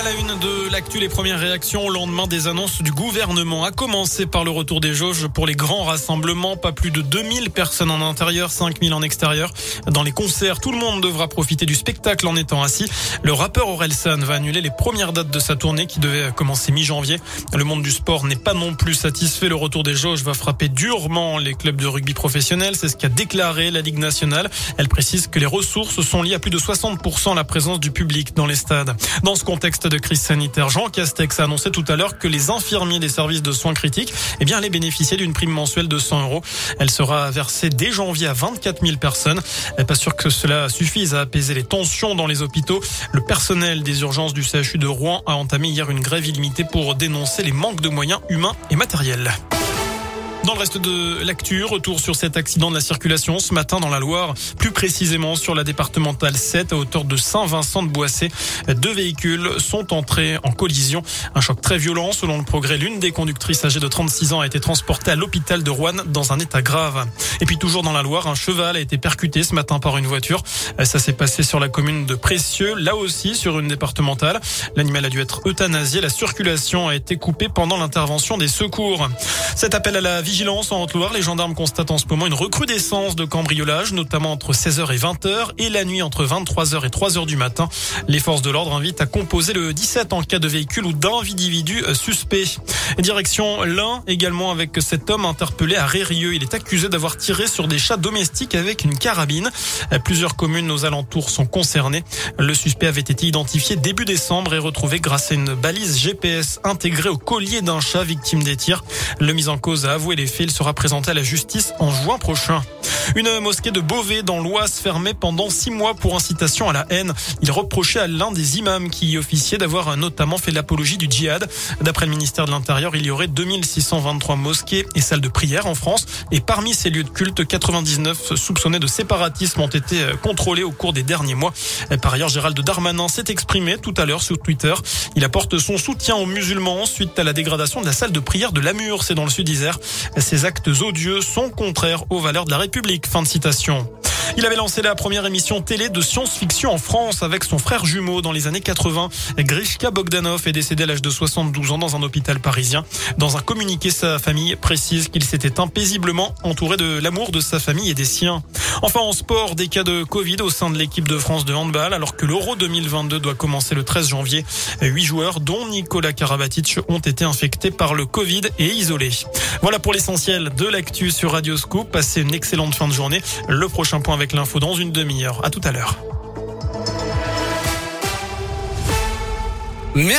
À la une de l'actu, les premières réactions au lendemain des annonces du gouvernement, a commencé par le retour des jauges pour les grands rassemblements, pas plus de 2000 personnes en intérieur, 5000 en extérieur. Dans les concerts, tout le monde devra profiter du spectacle en étant assis. Le rappeur Orelsan va annuler les premières dates de sa tournée qui devait commencer mi-janvier. Le monde du sport n'est pas non plus satisfait. Le retour des jauges va frapper durement les clubs de rugby professionnels. C'est ce qu'a déclaré la Ligue nationale. Elle précise que les ressources sont liées à plus de 60% à la présence du public dans les stades. Dans ce contexte, de crise sanitaire, Jean Castex a annoncé tout à l'heure que les infirmiers des services de soins critiques eh allaient bénéficier d'une prime mensuelle de 100 euros. Elle sera versée dès janvier à 24 000 personnes. Pas sûr que cela suffise à apaiser les tensions dans les hôpitaux. Le personnel des urgences du CHU de Rouen a entamé hier une grève illimitée pour dénoncer les manques de moyens humains et matériels. Dans le reste de l'actu, retour sur cet accident de la circulation ce matin dans la Loire, plus précisément sur la départementale 7 à hauteur de Saint-Vincent de Boissé. Deux véhicules sont entrés en collision. Un choc très violent. Selon le progrès, l'une des conductrices âgées de 36 ans a été transportée à l'hôpital de Rouen dans un état grave. Et puis toujours dans la Loire, un cheval a été percuté ce matin par une voiture. Ça s'est passé sur la commune de Précieux, là aussi sur une départementale. L'animal a dû être euthanasié. La circulation a été coupée pendant l'intervention des secours. Cet appel à la vigilance en Haute-Loire, les gendarmes constatent en ce moment une recrudescence de cambriolage, notamment entre 16h et 20h et la nuit entre 23h et 3h du matin. Les forces de l'ordre invitent à composer le 17 en cas de véhicule ou d'individu suspect. Direction l'un également avec cet homme interpellé à Rérieux. Il est accusé d'avoir tiré sur des chats domestiques avec une carabine. Plusieurs communes aux alentours sont concernées. Le suspect avait été identifié début décembre et retrouvé grâce à une balise GPS intégrée au collier d'un chat victime des tirs. Le mis en cause a avoué les faits. Il sera présenté à la justice en juin prochain. Une mosquée de Beauvais dans l'Oise fermée pendant six mois pour incitation à la haine. Il reprochait à l'un des imams qui y officiait d'avoir notamment fait l'apologie du djihad. D'après le ministère de l'Intérieur, il y aurait 2623 mosquées et salles de prière en France. Et parmi ces lieux de culte, 99 soupçonnés de séparatisme ont été contrôlés au cours des derniers mois. Par ailleurs, Gérald Darmanin s'est exprimé tout à l'heure sur Twitter. Il apporte son soutien aux musulmans suite à la dégradation de la salle de prière de Lamur, c'est dans le sud d'Isère. Ces actes odieux sont contraires aux valeurs de la République. Fin de citation. Il avait lancé la première émission télé de science-fiction en France avec son frère jumeau dans les années 80. Grishka Bogdanov est décédé à l'âge de 72 ans dans un hôpital parisien. Dans un communiqué, sa famille précise qu'il s'était paisiblement entouré de l'amour de sa famille et des siens. Enfin, en sport, des cas de Covid au sein de l'équipe de France de handball, alors que l'Euro 2022 doit commencer le 13 janvier. Huit joueurs, dont Nicolas Karabatic, ont été infectés par le Covid et isolés. Voilà pour l'essentiel de l'actu sur Radio Scoop. Passez une excellente fin de journée. Le prochain avec l'info dans une demi-heure. À tout à l'heure. Merci.